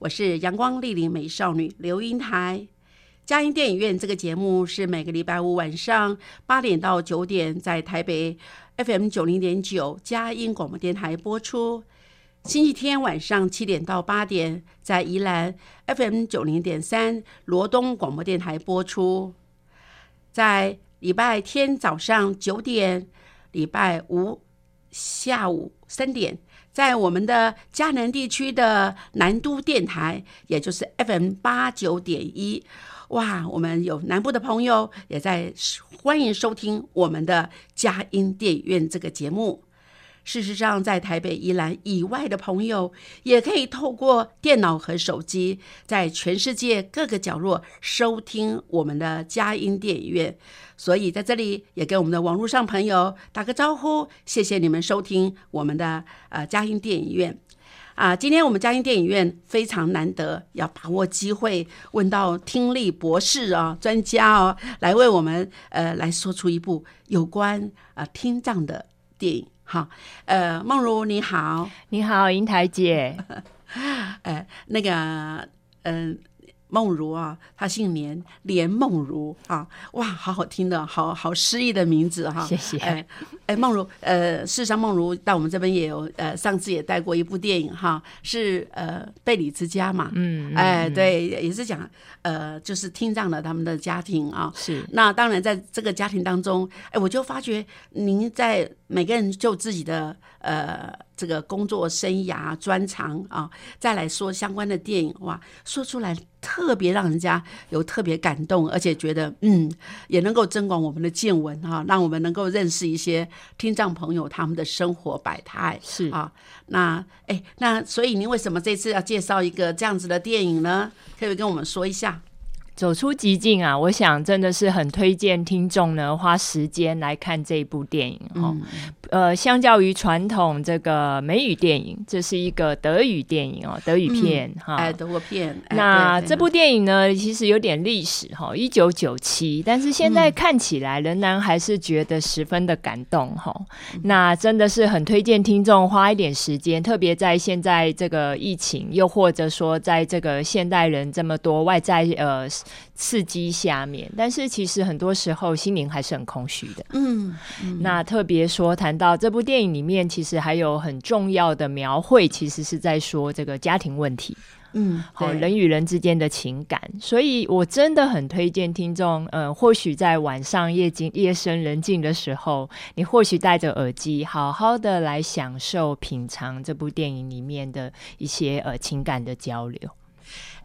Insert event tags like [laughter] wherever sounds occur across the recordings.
我是阳光丽丽美少女刘英台。佳音电影院这个节目是每个礼拜五晚上八点到九点在台北 FM 九零点九佳音广播电台播出，星期天晚上七点到八点在宜兰 FM 九零点三罗东广播电台播出，在礼拜天早上九点，礼拜五下午三点，在我们的嘉南地区的南都电台，也就是 FM 八九点一，哇，我们有南部的朋友也在欢迎收听我们的佳音电影院这个节目。事实上，在台北、宜兰以外的朋友，也可以透过电脑和手机，在全世界各个角落收听我们的佳音电影院。所以，在这里也跟我们的网络上朋友打个招呼，谢谢你们收听我们的呃佳音电影院。啊，今天我们佳音电影院非常难得，要把握机会问到听力博士啊、专家哦，来为我们呃来说出一部有关啊听障的电影。好，呃，梦如你好，你好，英台姐，[laughs] 呃，那个，嗯、梦如啊，她姓连，连梦如啊，哇，好好听的，好好诗意的名字哈，谢谢。哎，哎，梦如，呃，事实上梦如到我们这边也有，呃，上次也带过一部电影哈，是呃贝里之家嘛，嗯，嗯哎，嗯。对，也是讲呃，就是听障的他们的家庭啊，是。那当然，在这个家庭当中，哎，我就发觉您在每个人就自己的呃这个工作生涯专长啊，再来说相关的电影，哇，说出来特别让人家有特别感动，而且觉得嗯，也能够增广我们的见闻啊，让我们能够认识一些听障朋友他们的生活百态。是啊，那哎，那所以您为什么这次要介绍一个这样子的电影呢？可以跟我们说一下？走出极境啊！我想真的是很推荐听众呢花时间来看这部电影哈。嗯呃，相较于传统这个美语电影，这是一个德语电影哦，德语片哈。哎，德国片。那这部电影呢，其实有点历史哈，一九九七，但是现在看起来仍然还是觉得十分的感动哈。那真的是很推荐听众花一点时间，特别在现在这个疫情，又或者说在这个现代人这么多外在呃刺激下面，但是其实很多时候心灵还是很空虚的。嗯，那特别说谈到这部电影里面，其实还有很重要的描绘，其实是在说这个家庭问题。嗯，好，人与人之间的情感，所以我真的很推荐听众，嗯，或许在晚上夜静夜深人静的时候，你或许戴着耳机，好好的来享受品尝这部电影里面的一些呃情感的交流。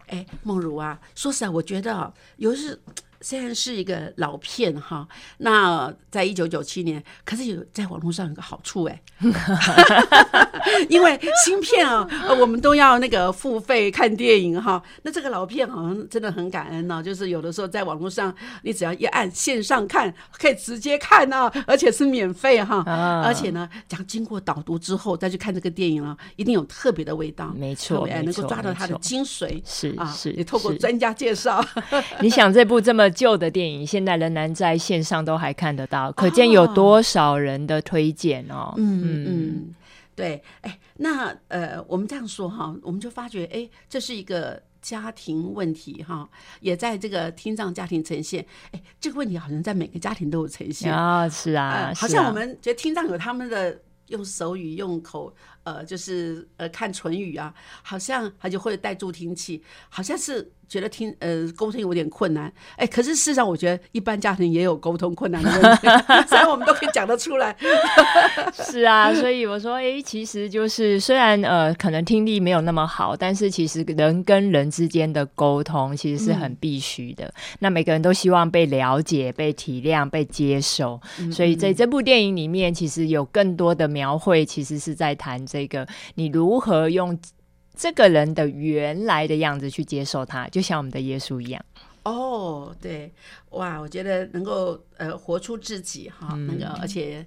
哎，梦如啊，说实在，我觉得啊，有时虽然是一个老片哈，那在一九九七年，可是有在网络上有个好处哎，[laughs] 因为新片啊，呃我们都要那个付费看电影哈，那这个老片好像真的很感恩呢、就是有的时候在网络上，你只要一按线上看，可以直接看啊，而且是免费哈，啊。而且呢，讲经过导读之后再去看这个电影啊，一定有特别的味道，没错哎能够抓到它的精髓。啊，是是，也透过专家介绍，[laughs] 你想这部这么旧的电影，现在仍然在线上都还看得到，可见有多少人的推荐哦。嗯嗯，对，哎，那呃，我们这样说哈，我们就发觉，哎，这是一个家庭问题哈，也在这个听障家庭呈现。哎，这个问题好像在每个家庭都有呈现。啊，是啊，呃，好像我们觉得听障有他们的用手语、用口，呃，就是呃看唇语啊，好像他就会带助听器，好像是觉得听呃沟通有点困难，哎，可是事实上我觉得一般家庭也有沟通困难的问题，[laughs] 虽然我们都可以讲得出来。[laughs] 是啊，所以我说，哎，其实就是虽然呃可能听力没有那么好，但是其实人跟人之间的沟通其实是很必须的。那每个人都希望被了解、被体谅、被接受，所以在这部电影里面，其实有更多的描绘，其实是在谈这个你如何用。这个人的原来的样子去接受他，就像我们的耶稣一样。哦，对，哇，我觉得能够呃活出自己哈，那个而且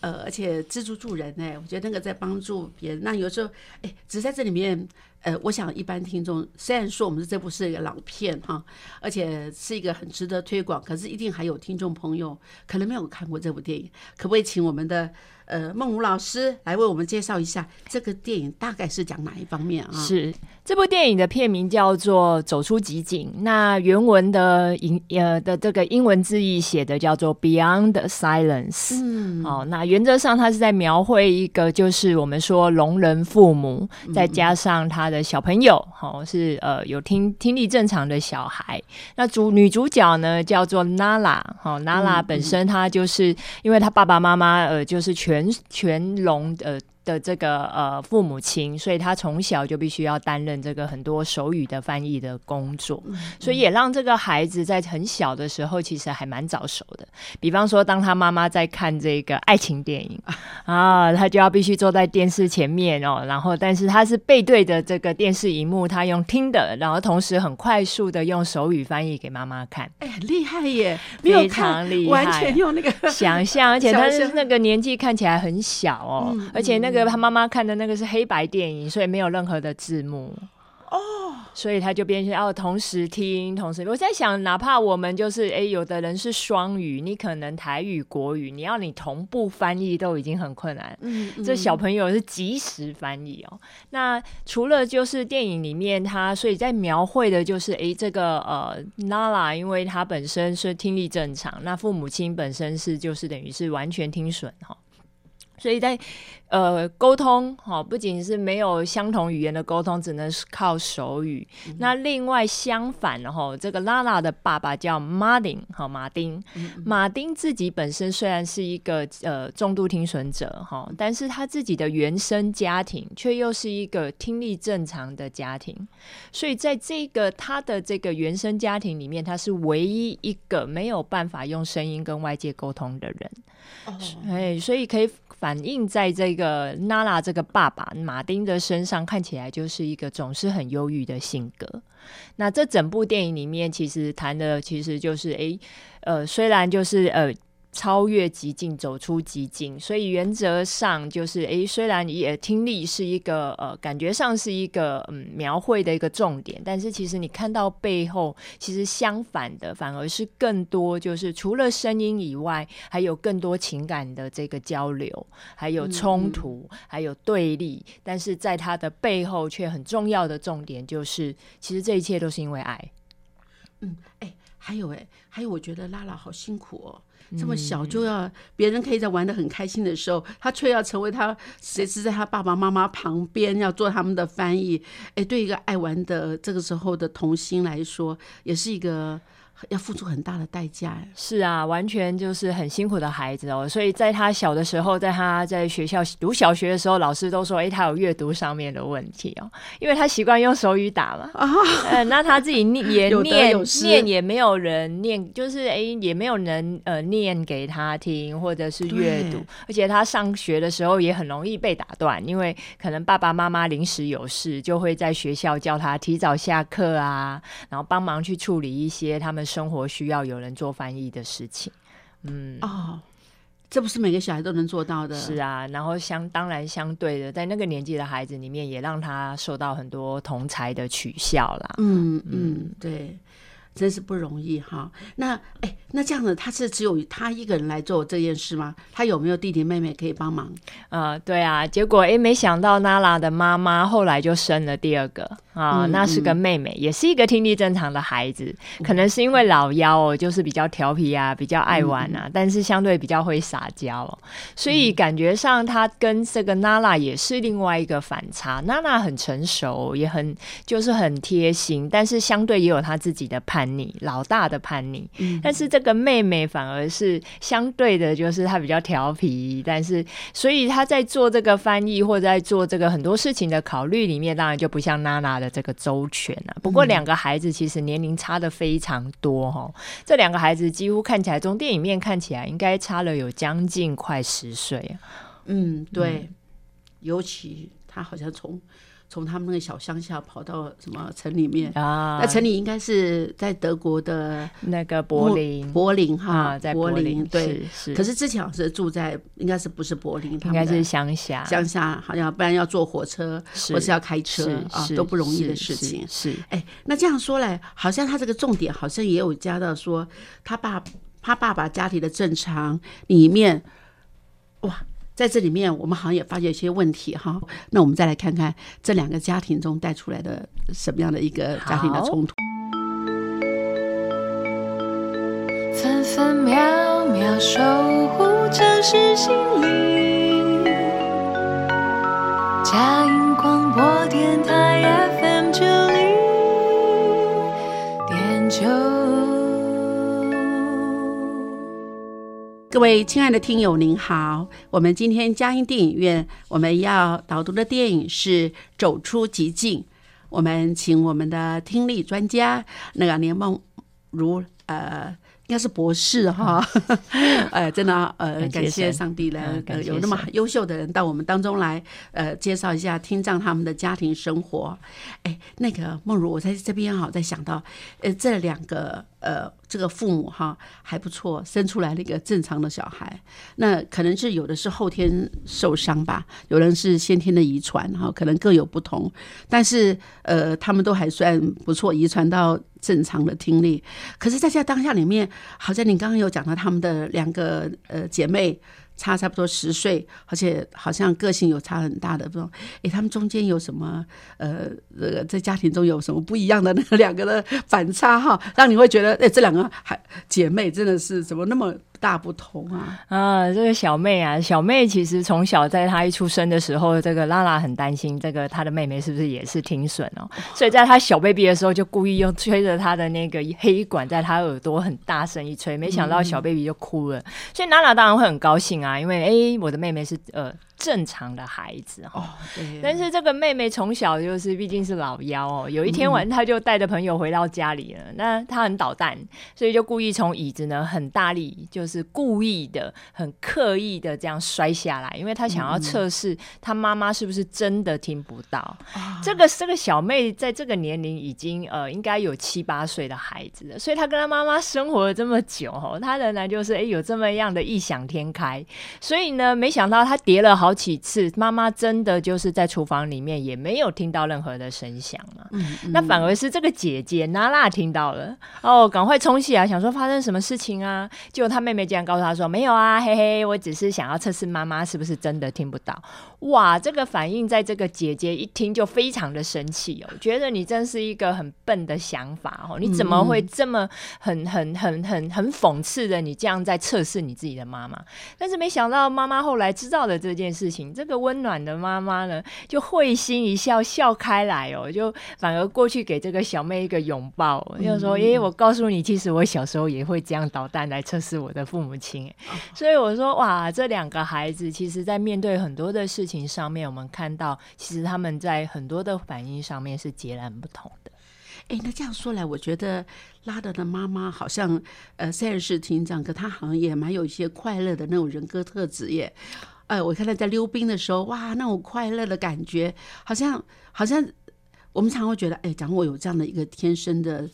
呃而且自助助人哎，我觉得那个在帮助别人。那有时候哎，只在这里面呃，我想一般听众虽然说我们这部是一个老片哈，而且是一个很值得推广，可是一定还有听众朋友可能没有看过这部电影，可不可以请我们的？呃，孟武老师来为我们介绍一下这个电影大概是讲哪一方面啊？是这部电影的片名叫做《走出极境》，那原文的英呃的这个英文字义写的叫做 Beyond Silence。嗯，哦，那原则上它是在描绘一个就是我们说聋人父母，再加上他的小朋友，哦，是呃有听听力正常的小孩。那主女主角呢叫做 Nala，哦，Nala 本身她就是因为她爸爸妈妈呃就是全。全全聋呃的这个呃父母亲，所以他从小就必须要担任这个很多手语的翻译的工作，所以也让这个孩子在很小的时候其实还蛮早熟的。比方说，当他妈妈在看这个爱情电影 [laughs] 啊，他就要必须坐在电视前面哦，然后但是他是背对着这个电视荧幕，他用听的，然后同时很快速的用手语翻译给妈妈看。哎，很厉害耶，非常厉害，完全用那个想象，而且他是那个年纪看起来很小哦，而且那个。他妈妈看的那个是黑白电影，所以没有任何的字幕哦，所以他就变成要同时听，同时我在想，哪怕我们就是哎，有的人是双语，你可能台语、国语，你要你同步翻译都已经很困难。嗯，这小朋友是即时翻译哦。那除了就是电影里面他，所以在描绘的就是哎，这个呃，Nala，因为他本身是听力正常，那父母亲本身是就是等于是完全听损哈。所以在呃沟通哈，不仅是没有相同语言的沟通，只能是靠手语。那另外相反哈，这个拉拉的爸爸叫马丁哈，马丁，马丁自己本身虽然是一个呃重度听损者哈，但是他自己的原生家庭却又是一个听力正常的家庭，所以在这个他的这个原生家庭里面，他是唯一一个没有办法用声音跟外界沟通的人。哦，哎，所以可以。反映在这个娜拉这个爸爸马丁的身上，看起来就是一个总是很忧郁的性格。那这整部电影里面，其实谈的其实就是，诶，呃，虽然就是呃。超越极境，走出极境，所以原则上就是，诶，虽然也听力是一个呃，感觉上是一个嗯描绘的一个重点，但是其实你看到背后，其实相反的，反而是更多就是除了声音以外，还有更多情感的这个交流，还有冲突，还有对立，但是在它的背后却很重要的重点就是，其实这一切都是因为爱。嗯，哎，还有哎，还有，我觉得拉拉好辛苦哦。这么小就要别人可以在玩的很开心的时候，他却要成为他随时在他爸爸妈妈旁边要做他们的翻译。哎，对一个爱玩的这个时候的童心来说，也是一个。要付出很大的代价，是啊，完全就是很辛苦的孩子哦。所以在他小的时候，在他在学校读小学的时候，老师都说：“哎，他有阅读上面的问题哦，因为他习惯用手语打嘛。”啊，嗯，那他自己念也念念也没有人念，就是哎也没有人呃念给他听或者是阅读，而且他上学的时候也很容易被打断，因为可能爸爸妈妈临时有事，就会在学校叫他提早下课啊，然后帮忙去处理一些他们。生活需要有人做翻译的事情，嗯哦，这不是每个小孩都能做到的。是啊，然后相当然相对的，在那个年纪的孩子里面，也让他受到很多同才的取笑啦。嗯嗯，对，真是不容易哈。那哎，那这样子，他是只有他一个人来做这件事吗？他有没有弟弟妹妹可以帮忙？呃，对啊，结果哎，没想到娜拉的妈妈后来就生了第二个啊，那是个妹妹，也是一个听力正常的孩子，可能是因为老幺哦，就是比较调皮啊，比较爱玩啊，但是相对比较会撒娇，所以感觉上他跟这个娜拉也是另外一个反差。娜娜很成熟，也很就是很贴心，但是相对也有他自己的叛逆，老大的叛逆。但是这个妹妹反而是相对的，就是她比较调皮，但是所以她在做这个翻译或者在做这个很多事情的考虑里面，当然就不像娜娜的这个周全了。不过两个孩子其实年龄差的非常多哈，这两个孩子几乎看起来从电影面看起来应该差了有将近快十岁。嗯，对，尤其他好像从。从他们那个小乡下跑到什么城里面啊？那城里应该是在德国的那个柏林，柏林哈，在柏林对是。可是之前好像是住在，应该是不是柏林？应该是乡下，乡下好像不然要坐火车，或是要开车啊，都不容易的事情。是哎，那这样说来，好像他这个重点好像也有加到说，他爸他爸爸家庭的正常里面，哇。在这里面，我们好像也发现一些问题哈。那我们再来看看这两个家庭中带出来的什么样的一个家庭的冲突。分分秒秒守护城市心灵，嘉音广播电台各位亲爱的听友，您好！我们今天嘉音电影院我们要导读的电影是《走出极境》，我们请我们的听力专家那个连梦如呃。应该是博士哈，呃，[laughs] 真的呃，感谢上帝来，呃，有那么优秀的人到我们当中来，呃，介绍一下听障他们的家庭生活。哎，那个梦如，我在这边哈，在想到，呃，这两个呃，这个父母哈还不错，生出来了一个正常的小孩。那可能是有的是后天受伤吧，有人是先天的遗传哈，可能各有不同。但是呃，他们都还算不错，遗传到。正常的听力，可是在这当下里面，好像你刚刚有讲到他们的两个呃姐妹差差不多十岁，而且好像个性有差很大的，这种？哎，他们中间有什么呃，这个在家庭中有什么不一样的那 [laughs] 两个的反差哈，让你会觉得哎，这两个还姐妹真的是怎么那么？大不同啊！啊，这个小妹啊，小妹其实从小在她一出生的时候，这个拉拉很担心，这个她的妹妹是不是也是听损哦？所以在她小 baby 的时候，就故意用吹着她的那个黑管在她耳朵很大声一吹，没想到小 baby 就哭了。所以拉拉当然会很高兴啊，因为哎，我的妹妹是呃。正常的孩子哈，但是这个妹妹从小就是毕竟是老幺哦。有一天晚，她就带着朋友回到家里了。那她很捣蛋，所以就故意从椅子呢很大力，就是故意的、很刻意的这样摔下来，因为她想要测试她妈妈是不是真的听不到。这个这个小妹在这个年龄已经呃应该有七八岁的孩子了，所以她跟她妈妈生活了这么久哦，她仍然就是哎有这么样的异想天开。所以呢，没想到她叠了好。好几次，妈妈真的就是在厨房里面也没有听到任何的声响嘛？那反而是这个姐姐娜娜听到了，哦，赶快冲起来，想说发生什么事情啊？结果她妹妹竟然告诉她说：“没有啊，嘿嘿，我只是想要测试妈妈是不是真的听不到。”哇，这个反应在这个姐姐一听就非常的生气哦，觉得你真是一个很笨的想法哦，你怎么会这么很很很很很讽刺的？你这样在测试你自己的妈妈？但是没想到妈妈后来知道了这件事情，这个温暖的妈妈呢，就会心一笑，笑开来哦，就反而过去给这个小妹一个拥抱，就说：“诶，我告诉你，其实我小时候也会这样捣蛋来测试我的父母亲。”所以我说：“哇，这两个孩子其实在面对很多的事。”情上面，我们看到其实他们在很多的反应上面是截然不同的。哎，那这样说来，我觉得拉德的妈妈好像呃虽然是听障，可她好像也蛮有一些快乐的那种人格特质耶。哎，我看到在溜冰的时候，哇，那种快乐的感觉，好像好像我们常会觉得，哎，假如我有这样的一个天生的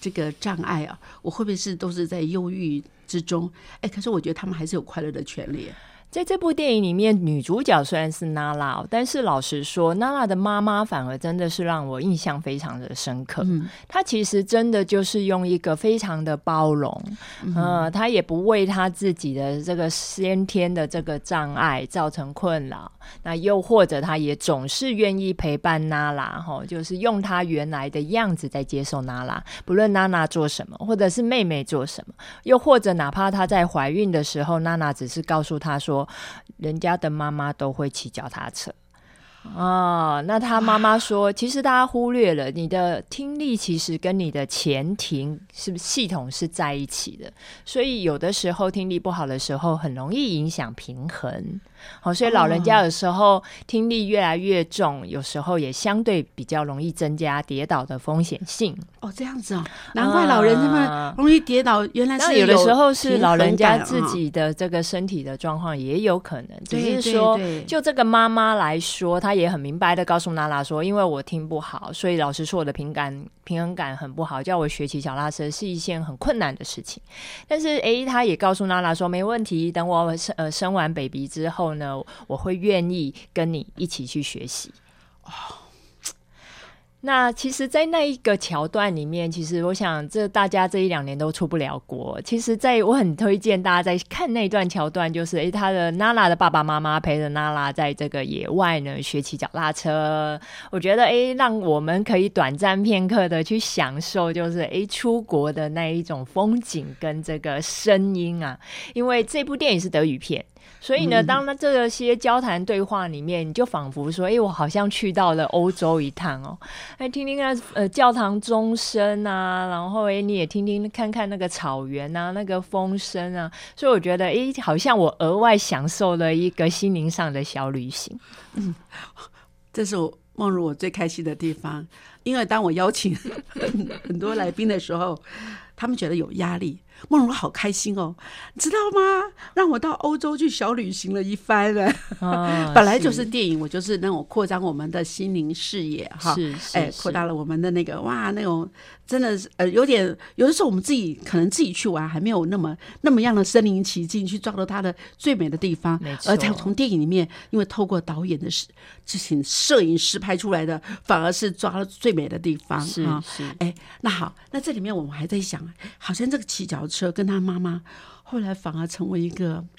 这个障碍啊，我会不会是都是在忧郁之中？哎，可是我觉得他们还是有快乐的权利。在这部电影里面，女主角虽然是娜拉，但是老实说，娜拉的妈妈反而真的是让我印象非常的深刻。嗯，她其实真的就是用一个非常的包容，嗯，她也不为她自己的这个先天的这个障碍造成困扰。那又或者，她也总是愿意陪伴娜拉，哈，就是用她原来的样子在接受娜拉，不论娜娜做什么，或者是妹妹做什么，又或者哪怕她在怀孕的时候，娜娜只是告诉她说。人家的妈妈都会骑脚踏车哦，那他妈妈说，其实大家忽略了你的听力，其实跟你的前庭是不是系统是在一起的，所以有的时候听力不好的时候，很容易影响平衡。好，所以老人家有时候听力越来越重，有时候也相对比较容易增加跌倒的风险性。哦，这样子哦，难怪老人这么容易跌倒，原来是有的时候是老人家自己的这个身体的状况也有可能。只是说，就这个妈妈来说，她也很明白的告诉娜娜说，因为我听不好，所以老师说我的平感平衡感很不好，叫我学骑脚踏车是一件很困难的事情。但是，哎，她也告诉娜娜说，没问题，等我生呃生完 baby 之后。呢，我会愿意跟你一起去学习。哦，那其实，在那一个桥段里面，其实我想，这大家这一两年都出不了国。其实，在我很推荐大家在看那段桥段，就是诶，他的娜拉的爸爸妈妈陪着娜拉在这个野外呢学骑脚踏车。我觉得，诶，让我们可以短暂片刻的去享受，就是诶，出国的那一种风景跟这个声音啊。因为这部电影是德语片。所以呢，当那这些交谈对话里面，你就仿佛说：“哎，我好像去到了欧洲一趟哦，哎，听听看呃教堂钟声啊，然后哎，你也听听看看那个草原啊，那个风声啊。”所以我觉得，哎，好像我额外享受了一个心灵上的小旅行。嗯，这是我梦如我最开心的地方，因为当我邀请 [laughs] 很多来宾的时候，他们觉得有压力。梦荣好开心哦，你知道吗？让我到欧洲去小旅行了一番了。[laughs] 本来就是电影，我就是那种扩张我们的心灵视野哈，哎，扩大了我们的那个哇，那种真的是呃，有点有的时候我们自己可能自己去玩还没有那么那么样的身临其境去抓到它的最美的地方，而且从电影里面，因为透过导演的事这请摄影师拍出来的，反而是抓了最美的地方啊。是，哎，那好，那这里面我们还在想，好像这个起脚。车跟他妈妈，后来反而成为一个 [tsk]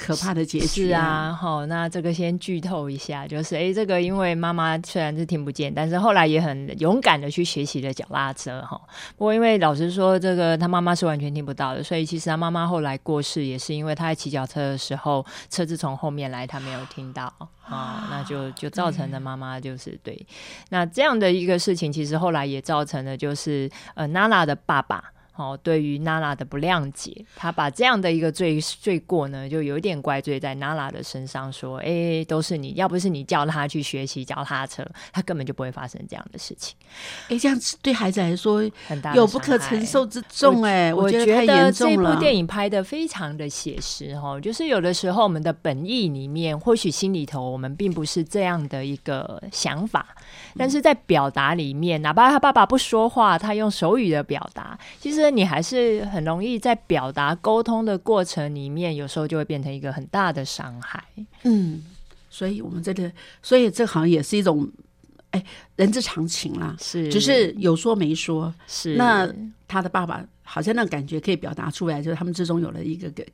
可怕的结局啊！好，那这个先剧透一下，就是哎，这个因为妈妈虽然是听不见，但是后来也很勇敢的去学习了脚踏车哈。不过因为老实说，这个他妈妈是完全听不到的，所以其实他妈妈后来过世也是因为他在骑脚车的时候，车子从后面来，他没有听到 [sighs] 啊，那就 [sighs] 就造成了妈妈就是对那这样的一个事情，其实后来也造成了就是呃娜娜的爸爸。哦，对于娜娜的不谅解，他把这样的一个罪罪过呢，就有点怪罪在娜娜的身上，说：“哎，都是你要不是你叫他去学习脚踏车，他根本就不会发生这样的事情。”哎，这样子对孩子来说很大有不可承受之重。哎，我觉得这部电影拍的非常的写实，哈，就是有的时候我们的本意里面，或许心里头我们并不是这样的一个想法，但是在表达里面，哪怕他爸爸不说话，他用手语的表达，其实。你还是很容易在表达沟通的过程里面，有时候就会变成一个很大的伤害。嗯，所以我们这个，所以这好像也是一种，哎，人之常情啦。是，只是有说没说。是，那他的爸爸。好像那感觉可以表达出来，就是他们之中有了一个个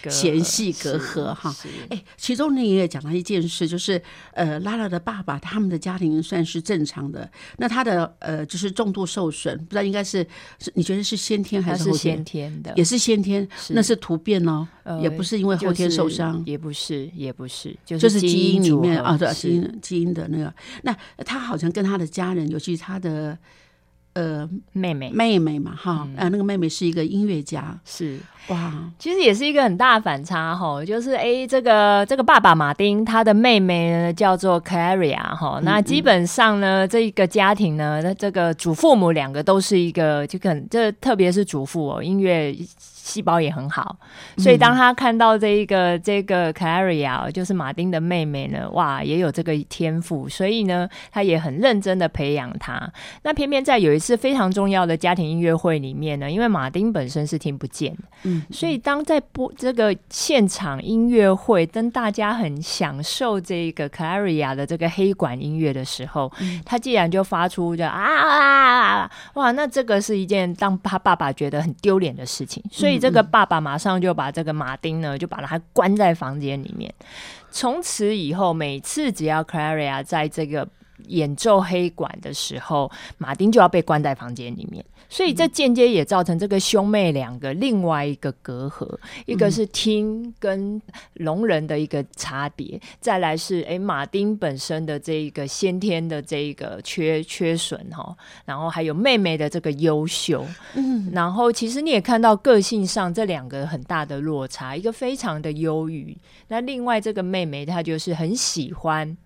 个嫌隙隔阂哈。哎，其中你也讲到一件事，就是呃，拉拉的爸爸他们的家庭算是正常的，那他的呃就是重度受损，不知道应该是是你觉得是先天还是后天？先天的，也是先天，那是突变哦，也不是因为后天受伤，也不是，也不是，就是基因里面啊，对，基因基因的那个。那他好像跟他的家人，尤其他的。呃，妹妹，妹妹嘛，哈，呃，那个妹妹是一个音乐家，是。哇，其实也是一个很大的反差哈，就是哎，这个这个爸爸马丁，他的妹妹呢叫做 Claria 哈，那基本上呢，这一个家庭呢，那这个祖父母两个都是一个，就可能这特别是祖父哦，音乐。细胞也很好，所以当他看到这一个这个 Claria 就是马丁的妹妹呢，哇，也有这个天赋，所以呢，他也很认真的培养他。那偏偏在有一次。非常重要的家庭音乐会里面呢，因为马丁本身是听不见的，嗯，所以当在播这个现场音乐会，跟大家很享受这个 Claria 的这个黑管音乐的时候，他竟然就发出的啊啊啊哇，那这个是一件让他爸爸觉得很丢脸的事情，所以这个爸爸马上就把这个马丁呢就把他关在房间里面。从此以后，每次只要 Claria 在这个演奏黑管的时候，马丁就要被关在房间里面。所以这间接也造成这个兄妹两个另外一个隔阂，一个是听跟聋人的一个差别，再来是诶马丁本身的这一个先天的这一个缺缺损哈，然后还有妹妹的这个优秀，嗯，然后其实你也看到个性上这两个很大的落差，一个非常的忧郁，那另外这个妹妹她就是很喜欢。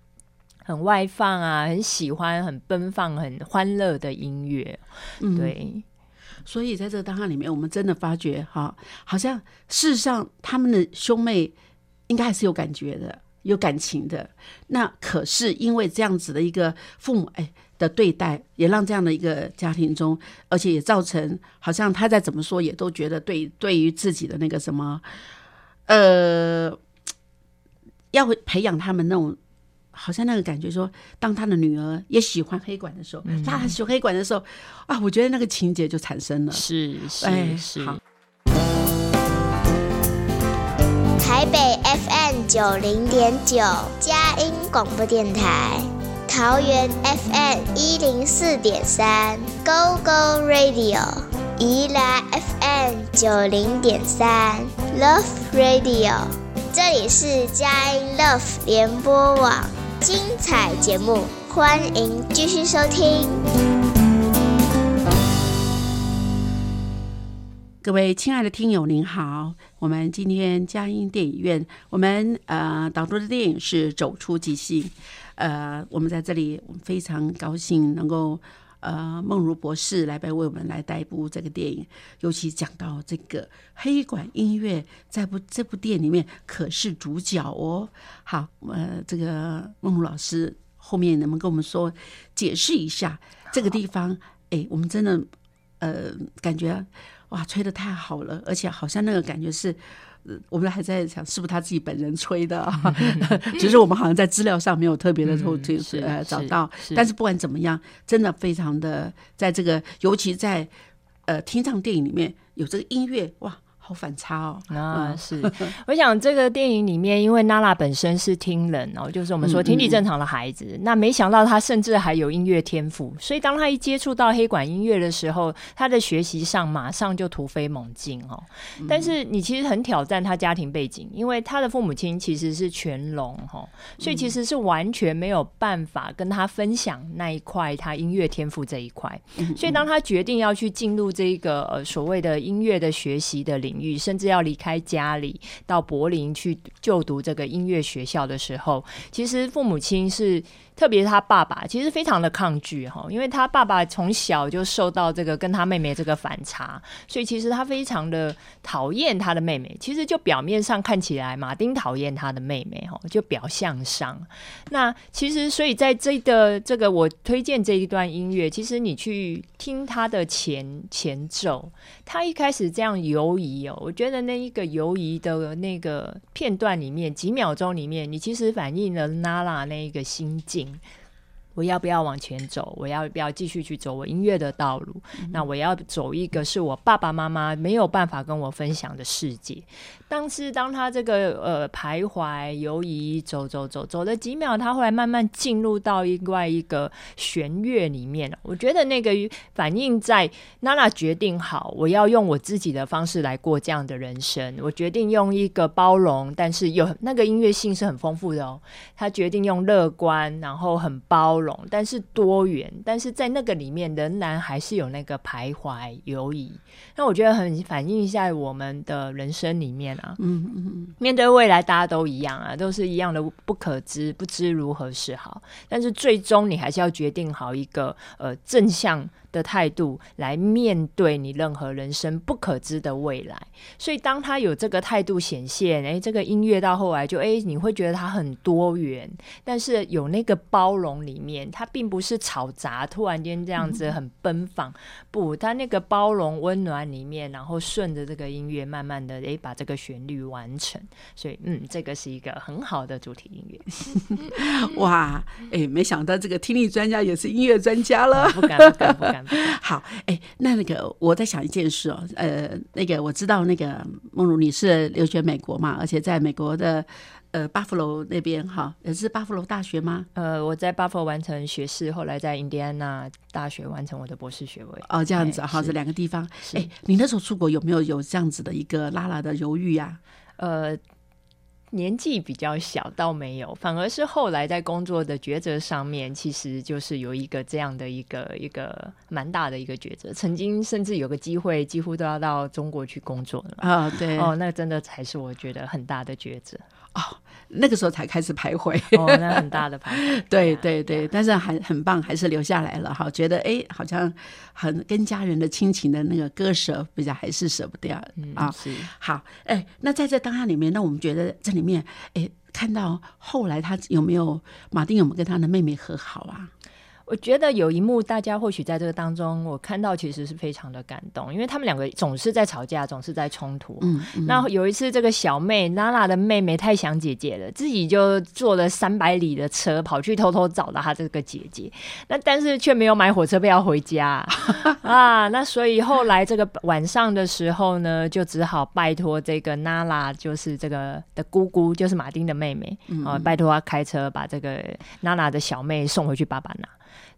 很外放啊，很喜欢很奔放、很欢乐的音乐，对。所以在这个档案里面，我们真的发觉哈，好像事实上他们的兄妹应该还是有感觉的、有感情的。那可是因为这样子的一个父母哎的对待，也让这样的一个家庭中，而且也造成好像他再怎么说也都觉得对对于自己的那个什么呃，要培养他们那种。好像那个感觉，说当他的女儿也喜欢黑管的时候，他喜欢黑管的时候，啊，我觉得那个情节就产生了。是是是。台北 FM 九零点九，佳音广播电台；桃园 FM 一零四点三，Go Go Radio；宜兰 FM 九零点三，Love Radio。这里是佳音 Love 联播网。精彩节目，欢迎继续收听。各位亲爱的听友，您好，我们今天佳音电影院，我们呃导播的电影是《走出即兴》，呃，我们在这里，非常高兴能够。呃，梦如博士来为我们来带一部这个电影，尤其讲到这个黑管音乐，在部这部电影里面可是主角哦。好，呃，这个梦如老师后面能不能跟我们说解释一下这个地方？哎，我们真的呃感觉哇，吹的太好了，而且好像那个感觉是。我们还在想是不是他自己本人吹的，[laughs] [laughs] 只是我们好像在资料上没有特别的透就是呃找到。但是不管怎么样，真的非常的在这个，尤其在呃听唱电影里面有这个音乐哇。好反差哦！啊，是，我想这个电影里面，因为娜娜本身是听人哦，就是我们说听力正常的孩子，那没想到他甚至还有音乐天赋，所以当他一接触到黑管音乐的时候，他的学习上马上就突飞猛进哦。但是你其实很挑战他家庭背景，因为他的父母亲其实是全聋哈，所以其实是完全没有办法跟他分享那一块他音乐天赋这一块。所以当他决定要去进入这个呃所谓的音乐的学习的领，甚至要离开家里到柏林去就读这个音乐学校的时候，其实父母亲是。特别是他爸爸，其实非常的抗拒哈，因为他爸爸从小就受到这个跟他妹妹这个反差，所以其实他非常的讨厌他的妹妹。其实就表面上看起来，马丁讨厌他的妹妹哈，就表象上。那其实所以在这个这个我推荐这一段音乐，其实你去听他的前前奏，他一开始这样犹疑我觉得那一个游移的那个片段里面几秒钟里面，你其实反映了娜拉那一个心境。我要不要往前走？我要不要继续去走我音乐的道路？那我要走一个是我爸爸妈妈没有办法跟我分享的世界。当时当他这个呃徘徊犹疑走走走走了几秒，他后来慢慢进入到另外一个弦乐里面我觉得那个反映在娜娜决定好，我要用我自己的方式来过这样的人生。我决定用一个包容，但是有那个音乐性是很丰富的哦。他决定用乐观，然后很包容，但是多元，但是在那个里面仍然还是有那个徘徊犹疑。那我觉得很反映一下我们的人生里面。嗯嗯嗯，面对未来，大家都一样啊，都是一样的不可知，不知如何是好。但是最终，你还是要决定好一个呃正向的态度来面对你任何人生不可知的未来。所以当他有这个态度显现，诶，这个音乐到后来就诶，你会觉得它很多元，但是有那个包容里面，它并不是吵杂，突然间这样子很奔放，不，它那个包容温暖里面，然后顺着这个音乐，慢慢的诶，把这个旋律完成。所以，嗯，这个是一个很好的主题音乐。[laughs] 哇，哎，没想到这个听力专家也是音乐专家了，不敢，不敢，不敢。[laughs] 好，哎，那那个我在想一件事哦，呃，那个我知道那个梦如你是留学美国嘛，而且在美国的呃巴夫罗那边哈，也是巴夫罗大学吗？呃，我在巴夫完成学士，后来在印第安纳大学完成我的博士学位。哦，这样子哈，这两个地方。哎，你那时候出国有没有有这样子的一个拉拉的犹豫呀？呃。年纪比较小，倒没有，反而是后来在工作的抉择上面，其实就是有一个这样的一个一个蛮大的一个抉择。曾经甚至有个机会，几乎都要到中国去工作了啊！对，哦，那真的才是我觉得很大的抉择哦。那个时候才开始徘徊，[laughs] 哦，那很大的徘徊。对对对，但是还很棒，还是留下来了哈。觉得哎，好像很跟家人的亲情的那个割舍，比较还是舍不掉啊。是好，哎，那在这当下里面，那我们觉得这里面，哎，看到后来他有没有马丁有没有跟他的妹妹和好啊？我觉得有一幕，大家或许在这个当中，我看到其实是非常的感动，因为他们两个总是在吵架，总是在冲突。嗯，那有一次，这个小妹娜娜的妹妹太想姐姐了，自己就坐了三百里的车跑去偷偷找到她这个姐姐，那但是却没有买火车票回家 [laughs] 啊。那所以后来这个晚上的时候呢，就只好拜托这个娜娜，就是这个的姑姑，就是马丁的妹妹啊，拜托她开车把这个娜娜的小妹送回去爸爸那。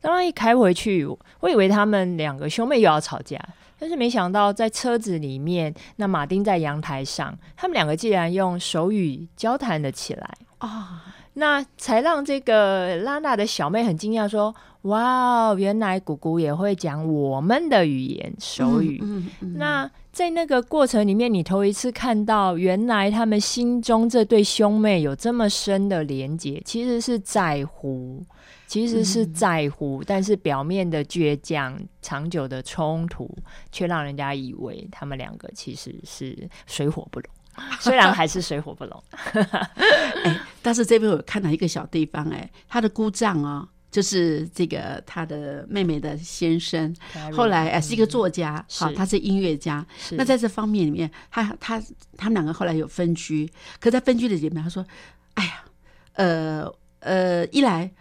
当然一开回去，我以为他们两个兄妹又要吵架，但是没想到在车子里面，那马丁在阳台上，他们两个竟然用手语交谈了起来啊！那才让这个拉娜的小妹很惊讶，说：“哇，原来姑姑也会讲我们的语言手语。”那在那个过程里面，你头一次看到，原来他们心中这对兄妹有这么深的连结，其实是在乎。其实是在乎，但是表面的倔强、长久的冲突，却让人家以为他们两个其实是水火不容。[laughs] 虽然还是水火不容，[laughs] 哎，但是这边我看到一个小地方，哎，他的姑丈哦，就是这个他的妹妹的先生，后来哎是一个作家，好，他是音乐家。那在这方面里面，他他他们两个后来有分居，可在分居的里面，他说：“哎呀，呃呃，一来。”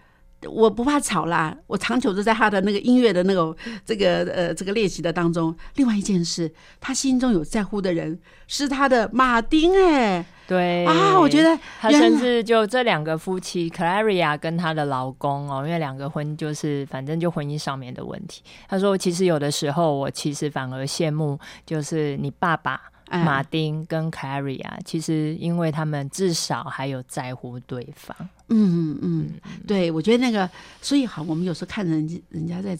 我不怕吵啦，我长久都在他的那个音乐的那个这个呃这个练习的当中。另外一件事，他心中有在乎的人是他的马丁哎，对啊，我觉得他甚至就这两个夫妻 Claria 跟她的老公哦，因为两个婚就是反正就婚姻上面的问题。他说，其实有的时候我其实反而羡慕，就是你爸爸。马丁跟凯瑞啊，其实因为他们至少还有在乎对方。嗯嗯嗯，对，我觉得那个，所以好，我们有时候看人人家在。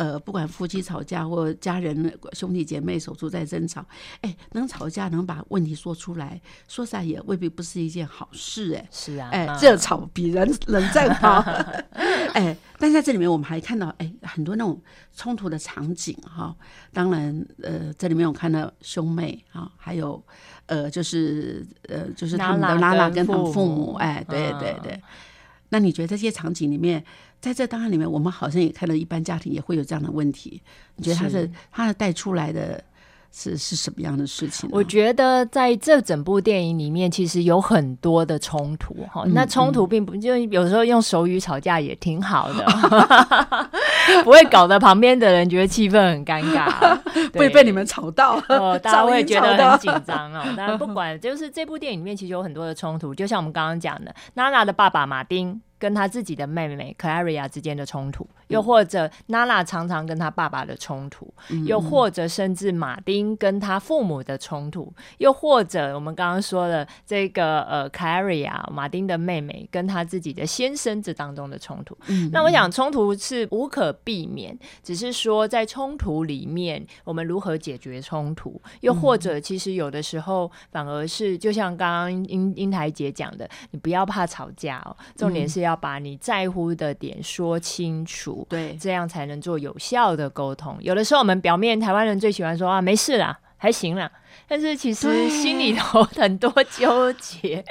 呃，不管夫妻吵架或家人兄弟姐妹手足在争吵，哎，能吵架能把问题说出来，说实在也未必不是一件好事，哎，是啊，哎，这吵比人冷战 [laughs] 好，[laughs] 哎，但在这里面我们还看到，哎，很多那种冲突的场景哈，当然，呃，这里面我看到兄妹啊，还有呃，就是呃，就是他们的拉拉跟他们父母，哎，对对对，那你觉得这些场景里面？在这档案里面，我们好像也看到，一般家庭也会有这样的问题。你觉得他是他带出来的？是是什么样的事情？我觉得在这整部电影里面，其实有很多的冲突哈。那冲突并不就有时候用手语吵架也挺好的，[laughs] [laughs] 不会搞得旁边的人觉得气氛很尴尬，[laughs] 会被你们吵到，哦大家会觉得很紧张哦。当然，不管就是这部电影里面其实有很多的冲突，就像我们刚刚讲的，娜娜的爸爸马丁跟他自己的妹妹 Claria 之间的冲突，又或者娜娜常常跟他爸爸的冲突，又或者甚至马丁。跟他父母的冲突，又或者我们刚刚说的这个呃，Claria 马丁的妹妹跟他自己的先生这当中的冲突，那我想冲突是无可避免，只是说在冲突里面我们如何解决冲突，又或者其实有的时候反而是就像刚刚英英台姐讲的，你不要怕吵架哦，重点是要。要把你在乎的点说清楚，对，这样才能做有效的沟通。有的时候我们表面台湾人最喜欢说啊，没事啦，还行啦。但是其实心里头很多纠结，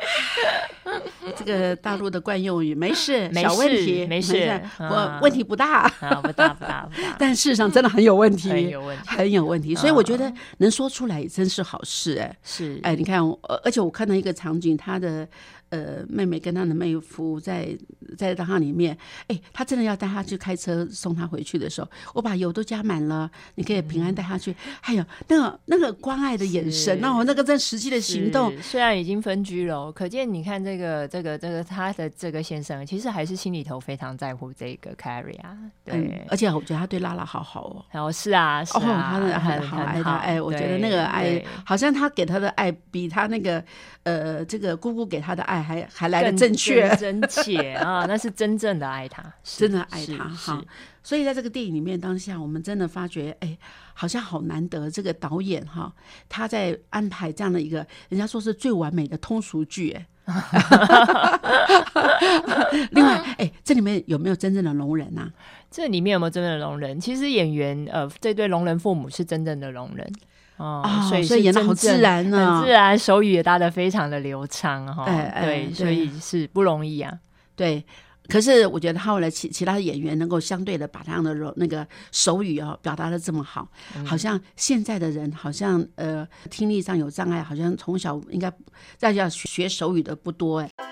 [laughs] 这个大陆的惯用语，没事，[laughs] 没小问题，没事，我问题不大，不大不大不大，[laughs] 但事实上真的很有问题，很有问题，很有问题。所以我觉得能说出来真是好事，哎，是，哎，你看，而且我看到一个场景，他的。呃，妹妹跟她的妹夫在在大堂里面，哎，他真的要带他去开车送他回去的时候，我把油都加满了，你可以平安带他去。还有那个那个关爱的眼神，然后那个在实际的行动，虽然已经分居了，可见你看这个这个这个他的这个先生，其实还是心里头非常在乎这个 Carrie 啊。对，而且我觉得他对拉拉好好哦。哦，是啊，是啊，他很好爱他。哎，我觉得那个爱，好像他给他的爱比他那个呃这个姑姑给他的爱。还还来的正确 [laughs] 真切啊，那是真正的爱他，真的爱他哈。所以在这个电影里面，当下我们真的发觉，哎，好像好难得，这个导演哈，他在安排这样的一个，人家说是最完美的通俗剧，哎。[laughs] 另外，哎，这里面有没有真正的聋人啊？这里面有没有真正的聋人？其实演员呃，这对聋人父母是真正的聋人。哦，所以所以演的好自然呢，自然手语也搭的非常的流畅哈，对，所以是不容易啊。对，可是我觉得后来其其他的演员能够相对的把他的那个手语哦表达的这么好，好像现在的人好像呃听力上有障碍，好像从小应该在家学手语的不多哎。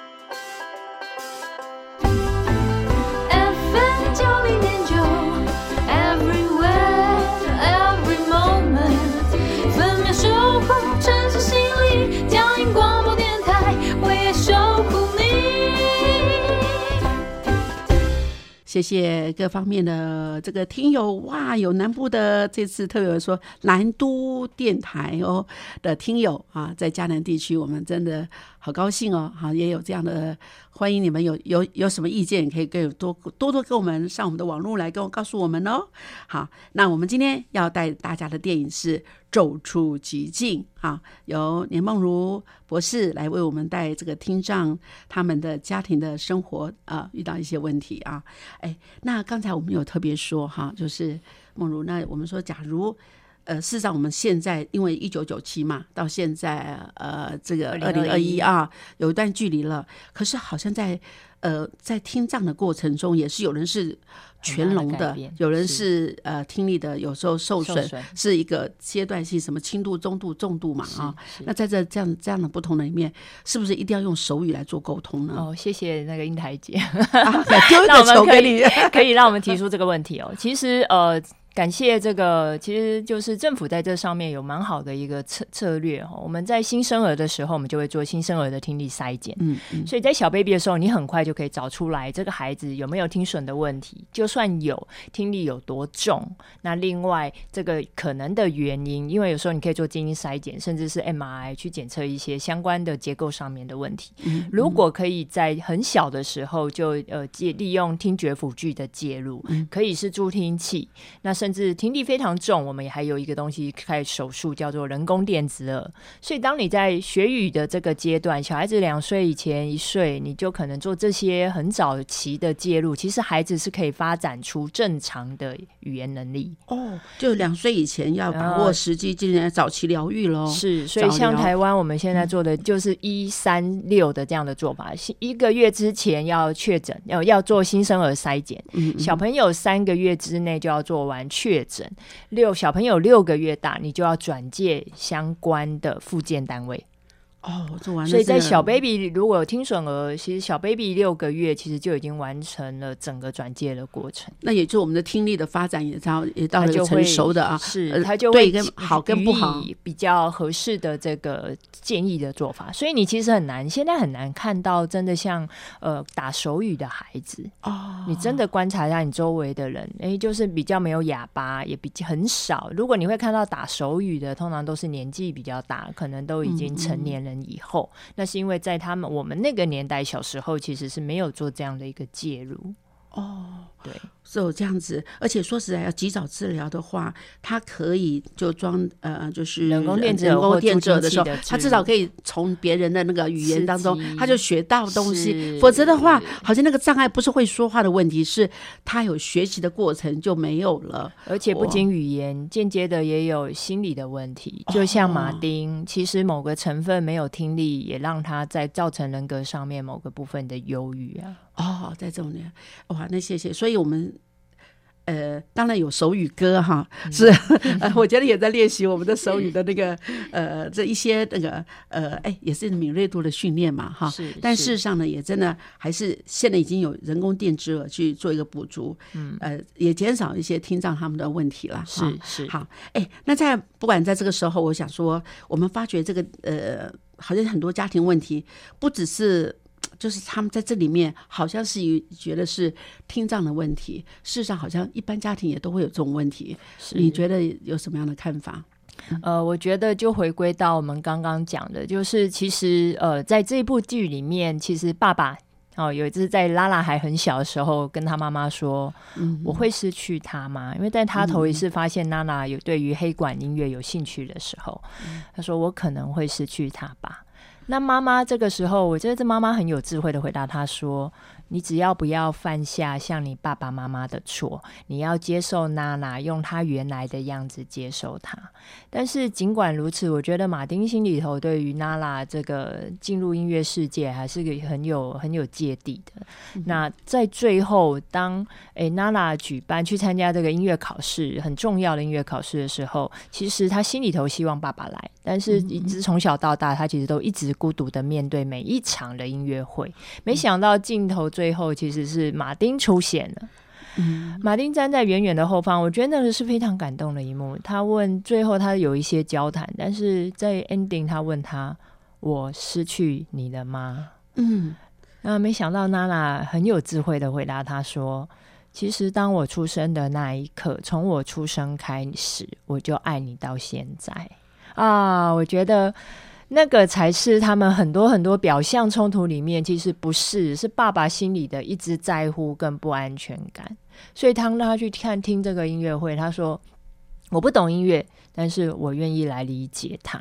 谢谢各方面的这个听友。哇，有南部的这次特别说南都电台哦的听友啊，在嘉南地区，我们真的好高兴哦，好也有这样的。欢迎你们有有有什么意见，可以给多多多跟我们上我们的网络来跟我告诉我们哦。好，那我们今天要带大家的电影是《走出极境》啊，由年梦如博士来为我们带这个听障他们的家庭的生活啊，遇到一些问题啊。哎，那刚才我们有特别说哈，就是梦如，那我们说假如。呃，事实上，我们现在因为一九九七嘛，到现在呃，这个二零二一啊，有一段距离了。可是好像在呃，在听障的过程中，也是有人是全聋的，有人是呃听力的，有时候受损，是一个阶段性，什么轻度、中度、重度嘛啊。那在这这样这样的不同的一面，是不是一定要用手语来做沟通呢？哦，谢谢那个英台姐，丢一个球给你，[laughs] 可以让我们提出这个问题哦。其实呃。感谢这个，其实就是政府在这上面有蛮好的一个策策略哈。我们在新生儿的时候，我们就会做新生儿的听力筛检，嗯嗯，所以在小 baby 的时候，你很快就可以找出来这个孩子有没有听损的问题，就算有听力有多重。那另外这个可能的原因，因为有时候你可以做基因筛检，甚至是 MRI 去检测一些相关的结构上面的问题。如果可以在很小的时候就呃借利用听觉辅具的介入，可以是助听器，那甚至听力非常重，我们也还有一个东西开手术，叫做人工电子耳。所以，当你在学语的这个阶段，小孩子两岁以前一岁，你就可能做这些很早期的介入。其实，孩子是可以发展出正常的语言能力。哦，就两岁以前要把握时机，进行早期疗愈喽。是，所以像台湾我们现在做的就是一三六的这样的做法，一个月之前要确诊，要要做新生儿筛检。嗯，小朋友三个月之内就要做完。确诊六小朋友六个月大，你就要转介相关的附件单位。哦，做完了。所以在小 baby 如果有听损额，其实小 baby 六个月其实就已经完成了整个转介的过程。那也就我们的听力的发展也到也到了成熟的啊，是它就会跟好跟不好比较合适的这个建议的做法。所以你其实很难，现在很难看到真的像呃打手语的孩子哦。你真的观察一下你周围的人，哎，就是比较没有哑巴，也比较很少。如果你会看到打手语的，通常都是年纪比较大，可能都已经成年人。以后，那是因为在他们我们那个年代小时候，其实是没有做这样的一个介入。哦。对，是有这样子，而且说实在要及早治疗的话，它可以就装呃，就是人工电子人工电子的时候听器的，植它至少可以从别人的那个语言当中，他就学到东西。否则的话，好像那个障碍不是会说话的问题，是他有学习的过程就没有了。而且不仅语言，间接的也有心理的问题。就像马哦丁，其实某个成分没有听力，也让他在造成人格上面某个部分的忧郁啊。哦，在这种年，哇，那谢谢。所以我们。呃，当然有手语歌哈，嗯 [laughs] 是，呃，我觉得也在练习我们的手语的那个呃这一些那个呃，哎，也是敏锐度的训练嘛哈。是但事实上呢，也真的还是现在已经有人工电子了去做一个补足，嗯，呃，也减少一些听障他们的问题了。哈是是，好，哎，那在不管在这个时候，我想说，我们发觉这个呃，好像很多家庭问题，不只是就是他们在这里面好像是有觉得是听障的问题，事实上好像一般家庭也都会有这种问题。是你觉得有什么样的看法？呃，我觉得就回归到我们刚刚讲的，就是其实呃，在这部剧里面，其实爸爸哦有一次在拉拉还很小的时候，跟他妈妈说：“嗯我会失去他吗？”因为在他头一次发现娜娜有对于黑管音乐有兴趣的时候，嗯他说：“我可能会失去他吧。”那妈妈这个时候，我觉得这妈妈很有智慧的回答她说：“你只要不要犯下像你爸爸妈妈的错，你要接受娜娜，用她原来的样子接受她。但是尽管如此，我觉得马丁心里头对于娜娜这个进入音乐世界还是个很有很有芥蒂的。那在最后，当诶娜娜举办去参加这个音乐考试，很重要的音乐考试的时候，其实他心里头希望爸爸来，但是一直从小到大，他其实都一直孤独的面对每一场的音乐会。没想到镜头最后其实是马丁出现了。马丁站在远远的后方，我觉得那个是非常感动的一幕。他问，最后他有一些交谈，但是在 ending 他问他：“我失去你了吗？”嗯那没想到娜娜很有智慧的回答他说：“其实当我出生的那一刻，从我出生开始，我就爱你到现在啊！”我觉得那个才是他们很多很多表象冲突里面，其实不是，是爸爸心里的一直在乎跟不安全感。所以当他去看听这个音乐会，他说：“我不懂音乐，但是我愿意来理解他。”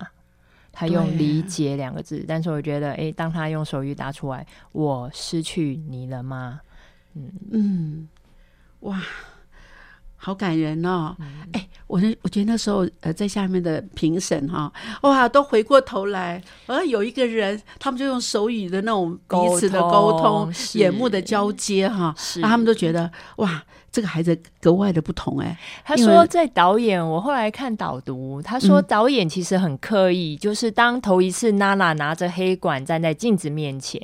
他用理解两个字，但是我觉得，诶，当他用手语打出来，“我失去你了吗？”嗯嗯，哇，好感人哦！嗯。哎、我那我觉得那时候呃，在下面的评审哈，哇，都回过头来，而，有一个人，他们就用手语的那种彼此的沟沟通通，眼目的交接哈，他们都觉得哇，这个孩子格外的不同哎、他说，在导演，我后来看导读，他说嗯导演其实很刻意，就是当头一次娜娜拿着黑管站在镜子面前，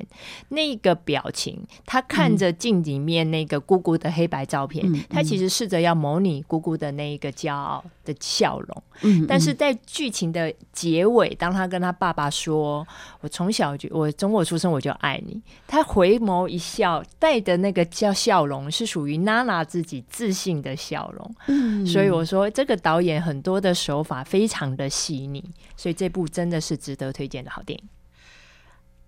那个表情，他看着镜里面那个姑姑的黑白照片，嗯他其实试着要模拟姑姑的那一个骄傲的笑容。嗯，但是在剧情的结尾，当他跟他爸爸说：“我从小就我从我出生我就爱你。”他回眸一笑，带的那个叫笑容是属于娜娜自己自信的笑容。嗯所以我说，这个导演很多的手法非常的细腻，所以这部真的是值得推荐的好电影。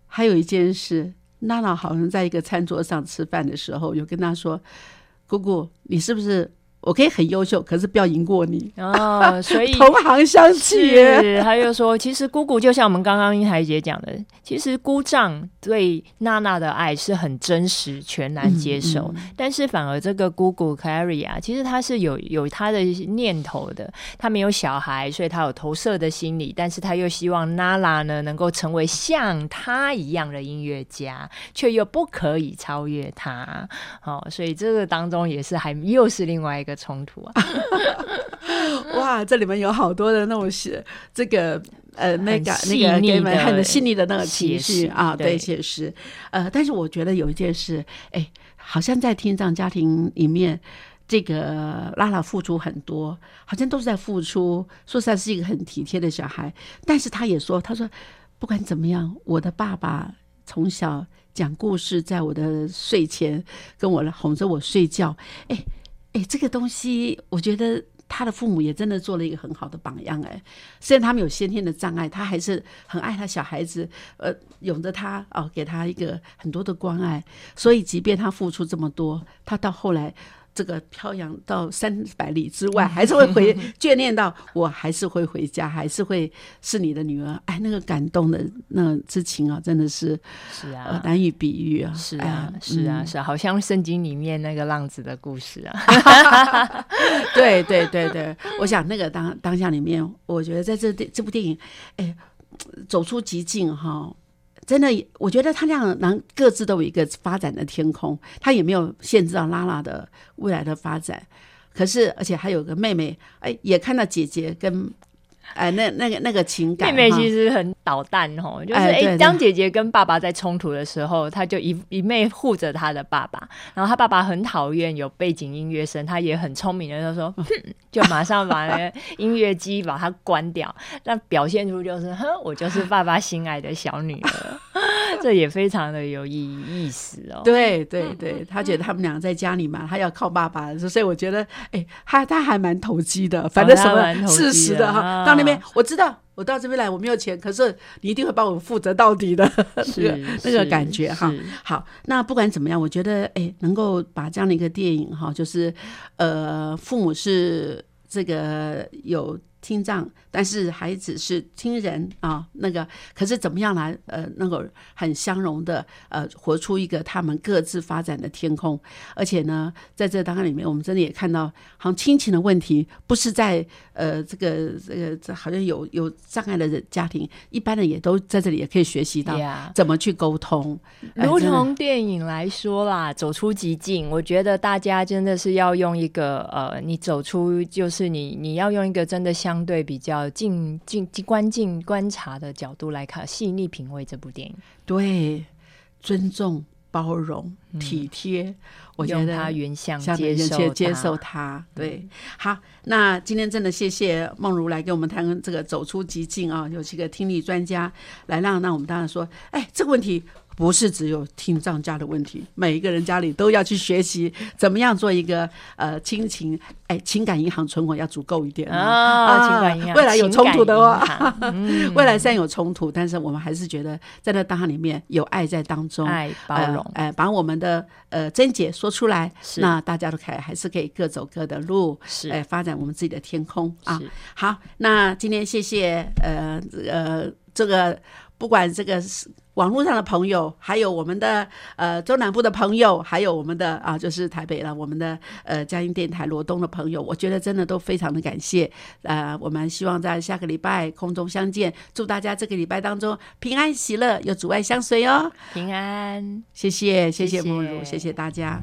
还有一件事，娜娜好像在一个餐桌上吃饭的时候，有跟他说：“姑姑，你是不是我可以很优秀，可是不要赢过你？”哦，所以 [laughs] 同行相弃耶。是，他又说，其实姑姑就像我们刚刚英台姐讲的，其实姑丈对娜娜的爱是很真实、全然接受，嗯但是反而这个姑姑 Carrie 啊，其实她是有有她的念头的，她没有小孩，所以她有投射的心理，但是她又希望娜娜呢能够成为像她一样的音乐家，却又不可以超越她，哦，所以这个当中也是还又是另外一个冲突啊。[laughs] 哇，这里面有好多的那种是这个呃那个那个给你们的很细腻的那个情绪啊，对，对写实。呃，但是我觉得有一件事，哎，好像在听障家庭里面。这个拉拉付出很多，好像都是在付出。说实在是一个很体贴的小孩，但是他也说，他说不管怎么样，我的爸爸从小讲故事，在我的睡前跟我哄着我睡觉。哎哎，这个东西，我觉得他的父母也真的做了一个很好的榜样。哎，虽然他们有先天的障碍，他还是很爱他小孩子，呃，拥着他哦，给他一个很多的关爱。所以，即便他付出这么多，他到后来这个飘扬到三百里之外，[laughs] 还是会回 [laughs] 眷恋到，我还是会回家，还是会是你的女儿。哎，那个感动的那之情啊，真的是是啊，难以比喻啊。是啊，是啊，是啊，好像圣经里面那个浪子的故事啊。[laughs] 对对对对，我想那个当当下里面，我觉得在这电这部电影，哎，走出极境哈。真的，我觉得他俩能各自都有一个发展的天空，他也没有限制到拉拉的未来的发展。可是，而且还有个妹妹，哎，也看到姐姐跟。哎，那那个那个情感，妹妹其实很捣蛋哦，就是哎，当姐姐跟爸爸在冲突的时候，她就一一妹护着她的爸爸，然后她爸爸很讨厌有背景音乐声，她也很聪明的就说，[laughs] 就马上把那个音乐机把它关掉，那表现出就是，[laughs] 哼，我就是爸爸心爱的小女儿，[laughs] 这也非常的有意意思哦。对对对，她觉得他们俩在家里嘛，她要靠爸爸，所以我觉得，哎，他他还蛮投机的，反正什么事实的哈。那边我知道，我到这边来我没有钱，可是你一定会帮我负责到底的，是 [laughs] 那个感觉哈。好，那不管怎么样，我觉得哎，能够把这样的一个电影哈，就是呃，父母是这个有。听障，但是孩子是听人啊，那个可是怎么样来呃，那个很相融的呃，活出一个他们各自发展的天空。而且呢，在这当案里面，我们真的也看到，好像亲情的问题不是在呃这个这个这好像有有障碍的家庭，一般的也都在这里也可以学习到怎么去沟通。如同电影来说啦，走出极境，我觉得大家真的是要用一个呃，你走出就是你你要用一个真的相。相对比较近近观近观察的角度来看，细腻品味这部电影。对，尊重、包容、体贴，我觉得他原相接受接受他。对，好，那今天真的谢谢梦如来给我们谈这个走出极境啊，有几个听力专家来让让我们当然说，哎，这个问题。不是只有听障家的问题，每一个人家里都要去学习怎么样做一个呃亲情哎情感银行存款要足够一点啊，情感银行未来有冲突的话，[laughs] 未来虽然有冲突，但是我们还是觉得在那当里面有爱在当中，爱包容。哎，把我们的呃贞姐说出来，那大家都可以还是可以各走各的路，是哎发展我们自己的天空啊。好，那今天谢谢呃呃这个不管这个是。网络上的朋友，还有我们的呃中南部的朋友，还有我们的啊，就是台北了，我们的呃嘉音电台罗东的朋友，我觉得真的都非常的感谢。呃，我们希望在下个礼拜空中相见，祝大家这个礼拜当中平安喜乐，有阻碍相随哦。平安，谢谢谢谢慕如，谢谢大家。